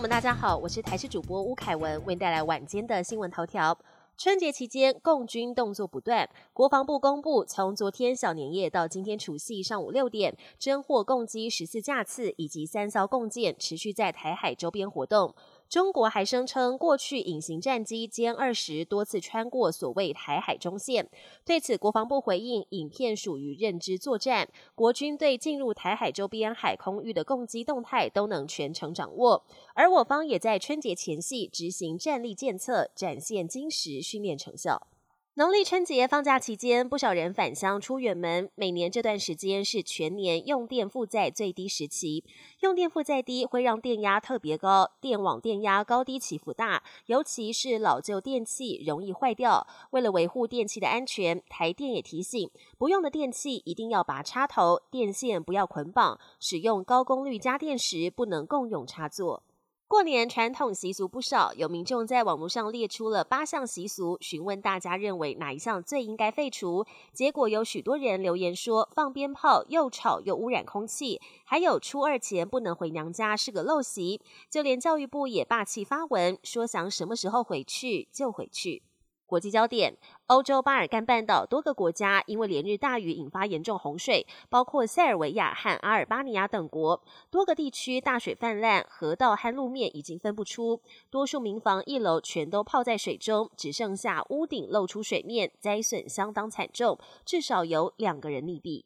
们，大家好，我是台视主播吴凯文，为您带来晚间的新闻头条。春节期间，共军动作不断。国防部公布，从昨天小年夜到今天除夕上午六点，侦获共机十四架次以及三艘共舰，持续在台海周边活动。中国还声称，过去隐形战机歼二十多次穿过所谓台海中线。对此，国防部回应，影片属于认知作战，国军对进入台海周边海空域的攻击动态都能全程掌握。而我方也在春节前夕执行战力监测，展现精实训练成效。农历春节放假期间，不少人返乡出远门。每年这段时间是全年用电负载最低时期，用电负载低会让电压特别高，电网电压高低起伏大，尤其是老旧电器容易坏掉。为了维护电器的安全，台电也提醒，不用的电器一定要拔插头，电线不要捆绑，使用高功率家电时不能共用插座。过年传统习俗不少，有民众在网络上列出了八项习俗，询问大家认为哪一项最应该废除。结果有许多人留言说，放鞭炮又吵又污染空气，还有初二前不能回娘家是个陋习。就连教育部也霸气发文说，想什么时候回去就回去。国际焦点：欧洲巴尔干半岛多个国家因为连日大雨引发严重洪水，包括塞尔维亚和阿尔巴尼亚等国，多个地区大水泛滥，河道和路面已经分不出，多数民房一楼全都泡在水中，只剩下屋顶露出水面，灾损相当惨重，至少有两个人溺毙。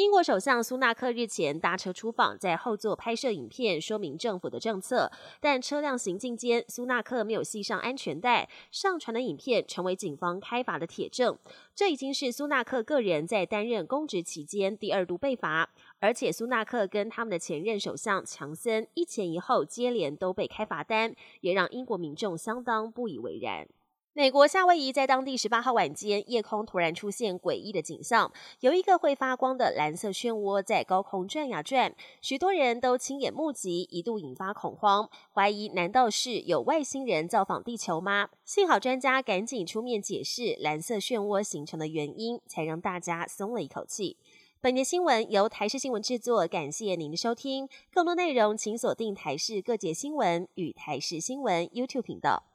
英国首相苏纳克日前搭车出访，在后座拍摄影片，说明政府的政策。但车辆行进间，苏纳克没有系上安全带，上传的影片成为警方开罚的铁证。这已经是苏纳克个人在担任公职期间第二度被罚，而且苏纳克跟他们的前任首相强森一前一后接连都被开罚单，也让英国民众相当不以为然。美国夏威夷在当地十八号晚间，夜空突然出现诡异的景象，有一个会发光的蓝色漩涡在高空转呀转，许多人都亲眼目击，一度引发恐慌，怀疑难道是有外星人造访地球吗？幸好专家赶紧出面解释蓝色漩涡形成的原因，才让大家松了一口气。本节新闻由台视新闻制作，感谢您的收听。更多内容请锁定台视各界新闻与台视新闻 YouTube 频道。